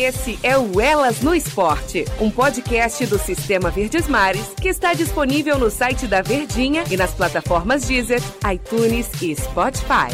Esse é o Elas no Esporte, um podcast do Sistema Verdes Mares que está disponível no site da Verdinha e nas plataformas Deezer, iTunes e Spotify.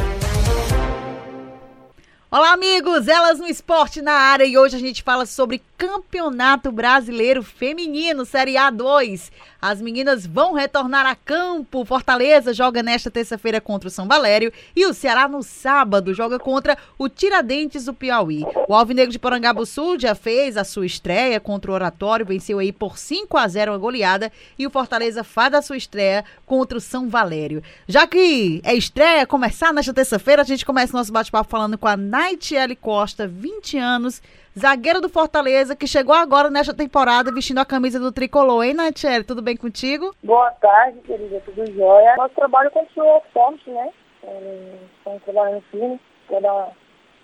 Olá, amigos! Elas no Esporte na área e hoje a gente fala sobre Campeonato Brasileiro Feminino Série A2. As meninas vão retornar a campo. Fortaleza joga nesta terça-feira contra o São Valério e o Ceará no sábado joga contra o Tiradentes do Piauí. O Alvinegro de Porangabuçu já fez a sua estreia contra o Oratório, venceu aí por 5 a 0 a goleada e o Fortaleza faz a sua estreia contra o São Valério. Já que é estreia, começar nesta terça-feira, a gente começa nosso bate-papo falando com a Naitiele Costa, 20 anos, zagueira do Fortaleza, que chegou agora nesta temporada vestindo a camisa do tricolor, hein, Natiele? Tudo bem contigo? Boa tarde, querida, tudo jóia. Nosso trabalho continua forte, né? Estamos trabalhando firme para dar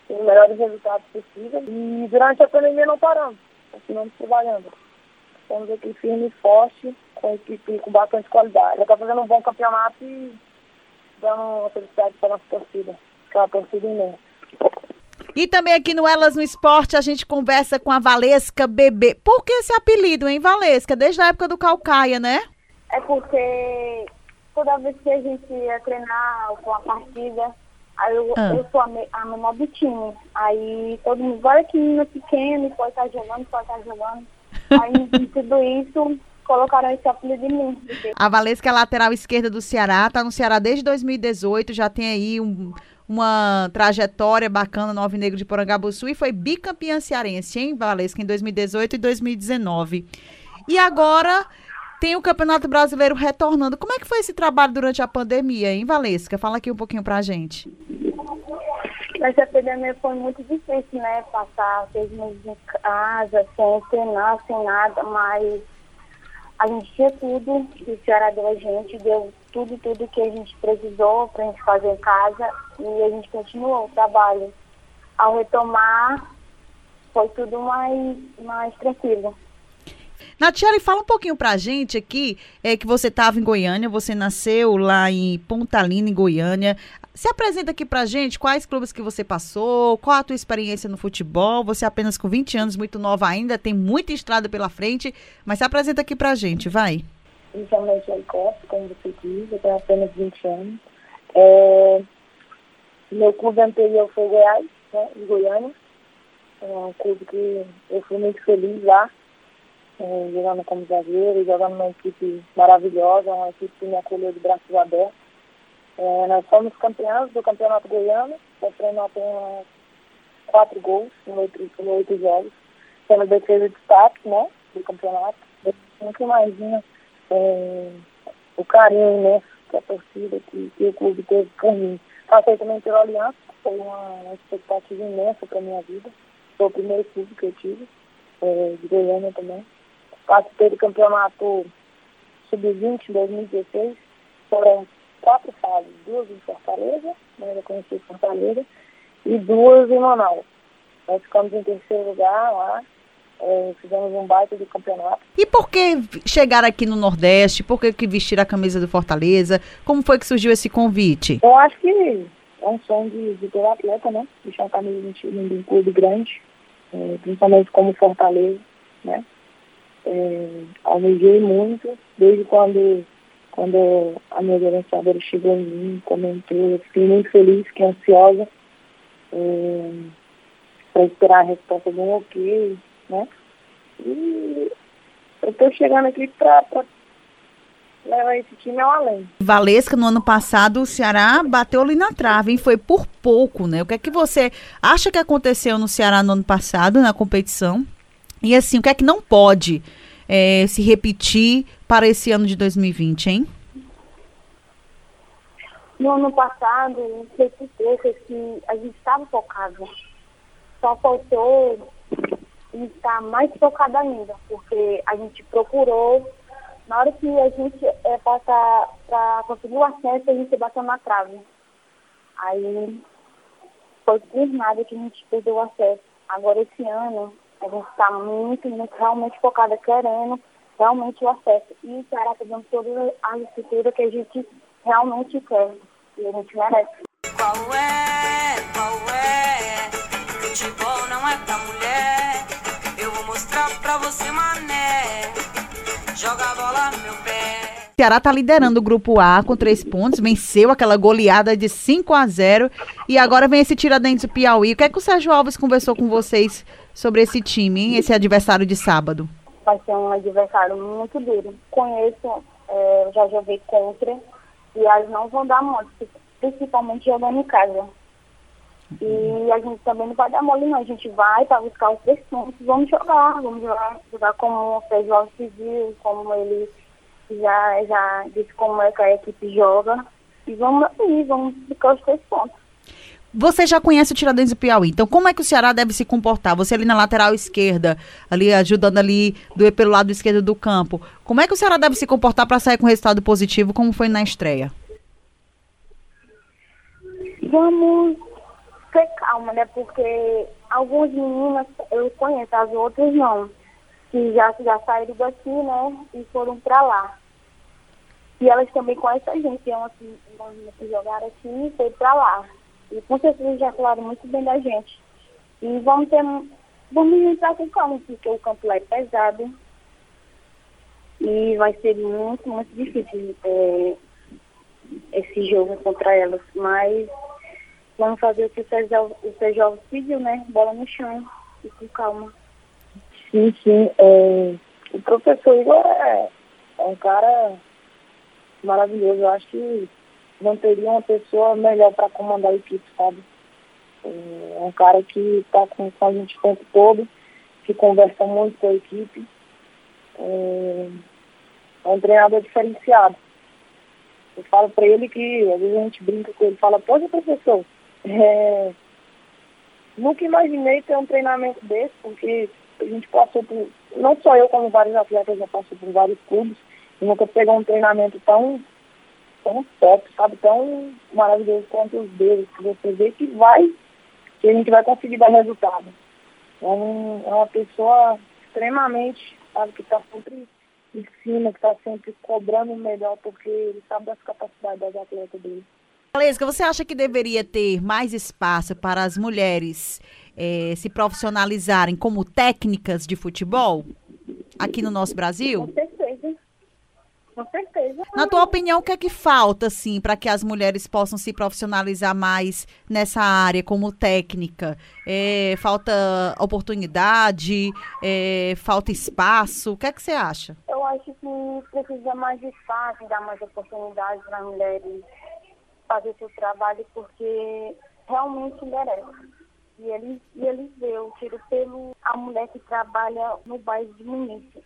os melhores resultados possíveis. E durante a pandemia não paramos, continuamos trabalhando. Estamos aqui firme e forte, com equipe com bastante qualidade. Já está fazendo um bom campeonato e dando uma felicidade para a nossa torcida, que é uma torcida imensa. E também aqui no Elas no Esporte a gente conversa com a Valesca Bebê. Por que esse apelido, hein, Valesca? Desde a época do Calcaia, né? É porque toda vez que a gente ia treinar com a partida, aí eu, ah. eu sou a, me, a menor do time. Aí todo mundo, olha que menina pequena, pode estar jogando, pode estar jogando. Aí em tudo isso, colocaram esse apelido em mim. A Valesca é lateral esquerda do Ceará, tá no Ceará desde 2018, já tem aí um uma trajetória bacana no Alvinegro de Porangabuçu e foi bicampeã cearense, hein, Valesca, em 2018 e 2019. E agora tem o Campeonato Brasileiro retornando. Como é que foi esse trabalho durante a pandemia, hein, Valesca? Fala aqui um pouquinho pra gente. Essa pandemia foi muito difícil, né? Passar seis meses em casa, sem treinar, sem nada, mas a gente tinha tudo o Ceará deu a gente, deu tudo, tudo que a gente precisou para a gente fazer em casa e a gente continuou o trabalho. Ao retomar, foi tudo mais, mais tranquilo. Natiele, fala um pouquinho pra gente aqui, é que você estava em Goiânia, você nasceu lá em Pontalina, em Goiânia. Se apresenta aqui pra gente quais clubes que você passou, qual a tua experiência no futebol. Você é apenas com 20 anos, muito nova ainda, tem muita estrada pela frente, mas se apresenta aqui pra gente, vai. Inicialmente Costa, como você diz, eu tenho apenas 20 anos. É, meu clube anterior foi Goiás, né, em Goiânia. É um clube que eu fui muito feliz lá, é, jogando como zagueiro, jogando numa equipe maravilhosa, uma equipe que me acolheu de braços abertos. É, nós fomos campeões do Campeonato Goiano, sofrendo apenas quatro gols em oito, em oito jogos, sendo defesa de destaque né, do campeonato. Eu nunca imagino é, o carinho imenso que a torcida, que, que o clube teve por mim. Passei também pela Aliança, foi uma, uma expectativa imensa para a minha vida. Foi o primeiro clube que eu tive, é, de Goiânia também. Participei do campeonato Sub-20 em 2016, foram quatro fases, duas em Fortaleza, né, eu conheci Fortaleza, e duas em Manaus. Nós ficamos em terceiro lugar lá, é, fizemos um baita de campeonato. E por que chegar aqui no Nordeste? Por que, que vestir a camisa do Fortaleza? Como foi que surgiu esse convite? Eu acho que é um sonho de, de todo atleta, né? Deixar a camisa de um de um clube grande, é, principalmente como Fortaleza, né? É, almejei muito, desde quando quando a minha gerenciadora chegou em mim, comentou, eu fiquei muito feliz, fiquei ansiosa é, para esperar a resposta de um ok, né? E eu estou chegando aqui para levar esse time ao além. Valesca, no ano passado, o Ceará bateu ali na trave, hein? Foi por pouco, né? O que é que você acha que aconteceu no Ceará no ano passado, na competição? E assim, o que é que não pode é, se repetir para esse ano de 2020, hein? No ano passado, não sei por que a gente estava focado. Só faltou estar mais focado ainda, porque a gente procurou, na hora que a gente é, passar para conseguir o acesso, a gente bateu na trave. Aí foi por nada que a gente perdeu o acesso. Agora esse ano a gente está muito, muito realmente focada, querendo realmente o acesso. E o Ceará está dando toda a estrutura que a gente realmente quer e a gente merece. Qual é, qual é? Futebol não é pra mulher. Pra você, mané. Joga a bola no meu pé. Ceará está liderando o grupo A com três pontos, venceu aquela goleada de 5 a 0 e agora vem esse Tiradentes do Piauí. O que é que o Sérgio Alves conversou com vocês sobre esse time, hein? esse adversário de sábado? Vai ser um adversário muito duro. Conheço, é, já joguei contra e elas não vão dar mole, principalmente jogando em casa. E a gente também não vai dar mole não, a gente vai para buscar os três pontos, vamos jogar, vamos jogar, jogar como o Alves pediu, como ele já, já disse como é que a equipe joga. E vamos aí, vamos ficar os três pontos. Você já conhece o Tiradentes do Piauí, então como é que o Ceará deve se comportar? Você ali na lateral esquerda, ali ajudando ali do, pelo lado esquerdo do campo. Como é que o Ceará deve se comportar para sair com resultado positivo, como foi na estreia? Vamos ter calma, né? Porque algumas meninas eu conheço, as outras não. Que já, já saíram daqui, né? E foram para lá. E elas também conhecem a gente. Tem umas que jogaram aqui e foi para lá. E com certeza já falaram muito bem da gente. E vamos ter. Vamos entrar com calma, porque o campo lá é pesado. E vai ser muito, muito difícil é, esse jogo contra elas. Mas vamos fazer o que o Sérgio pediu, né? Bola no chão e com calma. Sim, sim. É, o professor Igor é, é um cara maravilhoso. Eu acho que não teria uma pessoa melhor para comandar a equipe, sabe? É um cara que está com, com, a gente o tempo todo, que conversa muito com a equipe. É, é um treinador diferenciado. Eu falo para ele que, às vezes a gente brinca com ele, fala, pode professor, é, nunca imaginei ter um treinamento desse, porque a gente passou por, não só eu, como vários atletas já passou por vários clubes, e nunca pegou um treinamento tão, tão top, sabe, tão maravilhoso quanto os deles, que você vê que vai, que a gente vai conseguir dar resultado. É, um, é uma pessoa extremamente, sabe, que está sempre em cima, que está sempre cobrando o melhor, porque ele sabe das capacidades das atletas dele. Valesca, você acha que deveria ter mais espaço para as mulheres eh, se profissionalizarem como técnicas de futebol aqui no nosso Brasil? Com certeza. Com certeza. Na tua opinião, o que é que falta, assim, para que as mulheres possam se profissionalizar mais nessa área como técnica? É, falta oportunidade? É, falta espaço? O que é que você acha? Eu acho que precisa mais espaço, dar mais oportunidade para mulheres fazer seu trabalho, porque realmente merece. E ele, e ele deu tiro pelo a mulher que trabalha no bairro de Munique.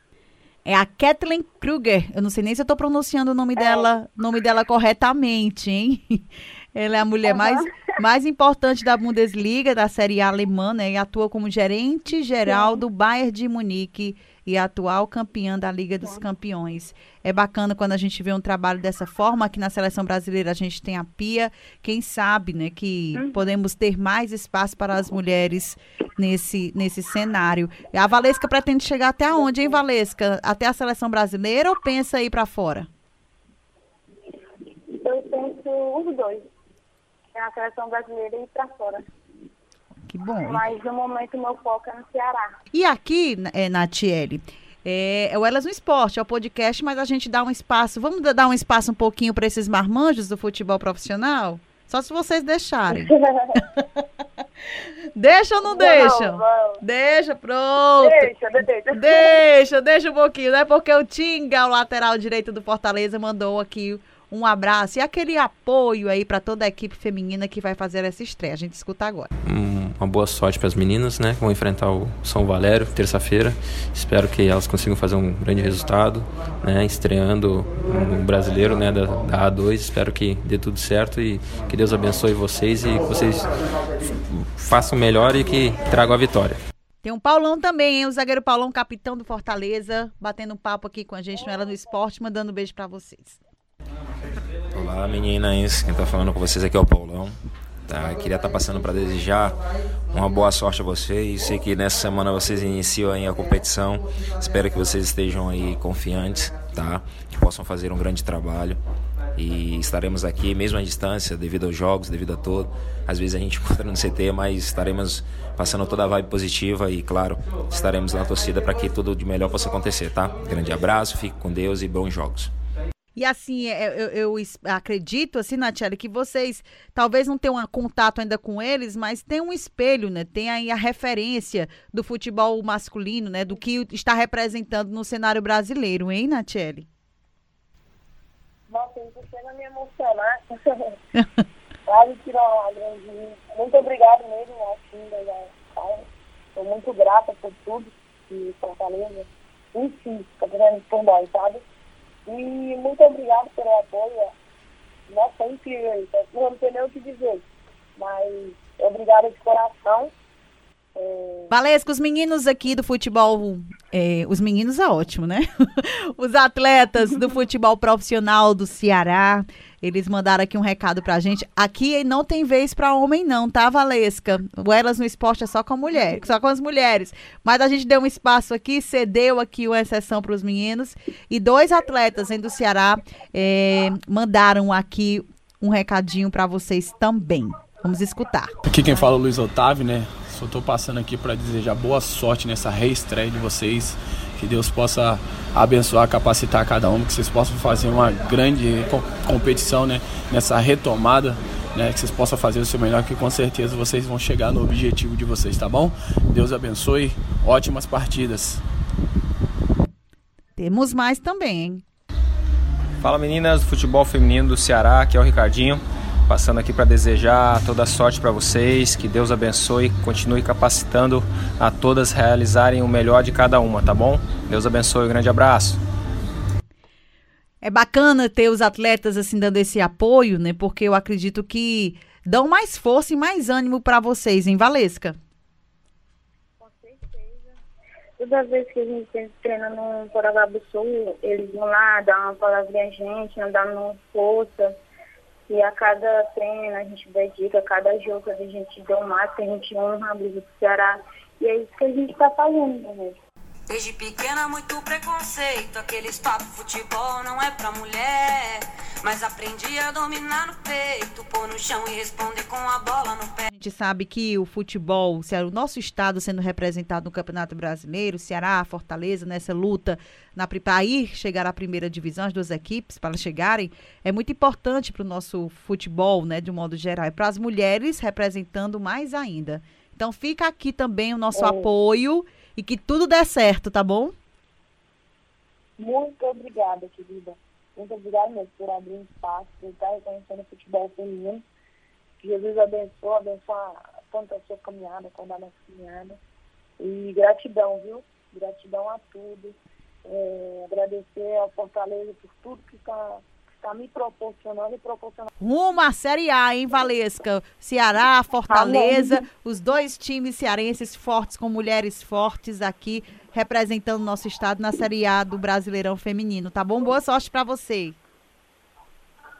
É a Kathleen Kruger. Eu não sei nem se eu estou pronunciando o nome é. dela, nome dela corretamente, hein? Ela é a mulher uhum. mais, mais importante da Bundesliga, da Série A alemã, né? E atua como gerente geral Sim. do Bayern de Munique e atual campeã da Liga dos Campeões. É bacana quando a gente vê um trabalho dessa forma. Aqui na seleção brasileira a gente tem a Pia. Quem sabe, né, que hum. podemos ter mais espaço para as mulheres nesse, nesse cenário. A Valesca pretende chegar até onde, hein, Valesca? Até a seleção brasileira ou pensa ir para fora? Eu penso os dois. É a seleção brasileira e ir para fora. Que bom. Mas no momento meu foco é no Ceará. E aqui, é, Natiele, é, é o Elas no Esporte, é o podcast, mas a gente dá um espaço. Vamos dar um espaço um pouquinho para esses marmanjos do futebol profissional? Só se vocês deixarem. deixa ou não, não deixa? Não. Deixa, pronto. Deixa, deixa. Deixa, deixa um pouquinho, né? Porque o Tinga, o lateral direito do Fortaleza, mandou aqui um abraço e aquele apoio aí para toda a equipe feminina que vai fazer essa estreia. A gente escuta agora. Hum, uma boa sorte para as meninas, né? Que vão enfrentar o São Valério terça-feira. Espero que elas consigam fazer um grande resultado, né? Estreando um brasileiro, né? Da, da A2. Espero que dê tudo certo e que Deus abençoe vocês e que vocês façam melhor e que tragam a vitória. Tem um Paulão também, hein? O zagueiro Paulão, capitão do Fortaleza, batendo um papo aqui com a gente no Ela no Esporte, mandando um beijo para vocês. Olá meninas, quem está falando com vocês aqui é o Paulão. Tá? Queria estar tá passando para desejar uma boa sorte a vocês. Sei que nessa semana vocês iniciam aí a competição. Espero que vocês estejam aí confiantes, tá? Que possam fazer um grande trabalho. e estaremos aqui, mesmo à distância, devido aos jogos, devido a tudo. Às vezes a gente encontra no CT, mas estaremos passando toda a vibe positiva e, claro, estaremos na torcida para que tudo de melhor possa acontecer, tá? Grande abraço, fique com Deus e bons jogos. E assim, é, eu, eu, acredito, assim, Natiele, que vocês talvez não tenham contato ainda com eles, mas tem um espelho, né? Tem aí a referência do futebol masculino, né? Do que está representando no cenário brasileiro, hein, Natiele? Nossa, isso chega a me emocionar. Quase tirou uma grande. Muito obrigado mesmo, assim, da Estou muito grata por tudo que Fortaleza, enfim, está fazendo por nós, sabe? E muito obrigado pelo apoio. Nossa, é incrível. Eu não sei nem o que dizer. Mas obrigado de coração. Valesca, os meninos aqui do futebol, é, os meninos é ótimo, né? os atletas do futebol profissional do Ceará, eles mandaram aqui um recado pra gente. Aqui não tem vez para homem não, tá, Valesca? O Elas no Esporte é só com a mulher, só com as mulheres. Mas a gente deu um espaço aqui, cedeu aqui uma exceção para os meninos. E dois atletas hein, do Ceará é, mandaram aqui um recadinho para vocês também. Vamos escutar. Aqui quem fala é o Luiz Otávio, né? Só estou passando aqui para desejar boa sorte nessa reestreia de vocês. Que Deus possa abençoar, capacitar cada um, que vocês possam fazer uma grande competição né, nessa retomada, né, que vocês possam fazer o seu melhor, que com certeza vocês vão chegar no objetivo de vocês, tá bom? Deus abençoe, ótimas partidas. Temos mais também, hein? Fala meninas do futebol feminino do Ceará, aqui é o Ricardinho. Passando aqui para desejar toda sorte para vocês, que Deus abençoe, continue capacitando a todas realizarem o melhor de cada uma, tá bom? Deus abençoe, um grande abraço. É bacana ter os atletas assim dando esse apoio, né? Porque eu acredito que dão mais força e mais ânimo para vocês, hein, Valesca? Com certeza. Toda vez que a gente treina no Poragá do Sul, eles vão lá, dar uma palavrinha a gente, dando força e a cada treino a gente dedica, a cada jogo a gente dá um máximo, a gente honra a brisa do Ceará. E é isso que a gente está fazendo, né? Desde pequena, muito preconceito. Aqueles papo futebol não é pra mulher. Mas aprendi a dominar no peito, pôr no chão e responder com a bola no pé. A gente sabe que o futebol, o nosso estado sendo representado no Campeonato Brasileiro, Ceará, Fortaleza, nessa luta na, para ir chegar à primeira divisão, as duas equipes, para chegarem, é muito importante para o nosso futebol, né, de um modo geral. E para as mulheres, representando mais ainda. Então fica aqui também o nosso é. apoio e que tudo dê certo, tá bom? Muito obrigada, querida. Muito obrigada mesmo por abrir espaço, por estar reconhecendo o futebol feminino. Que Jesus abençoe, abençoe tanto a sua caminhada quanto a nossa caminhada. E gratidão, viu? Gratidão a tudo. É, agradecer ao Fortaleza por tudo que está está me proporcionando e proporcionando. Rumo à Série A, hein, Valesca? Ceará, Fortaleza, Amém. os dois times cearenses fortes, com mulheres fortes aqui, representando o nosso estado na Série A do Brasileirão Feminino, tá bom? Boa sorte para você.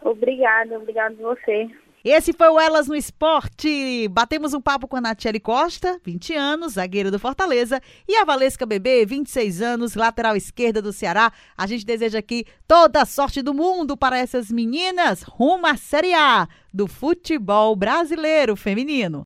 Obrigada, obrigado você. Esse foi o Elas no Esporte. Batemos um papo com a Natiele Costa, 20 anos, zagueira do Fortaleza, e a Valesca Bebê, 26 anos, lateral esquerda do Ceará. A gente deseja aqui toda a sorte do mundo para essas meninas rumo à Série A do futebol brasileiro feminino.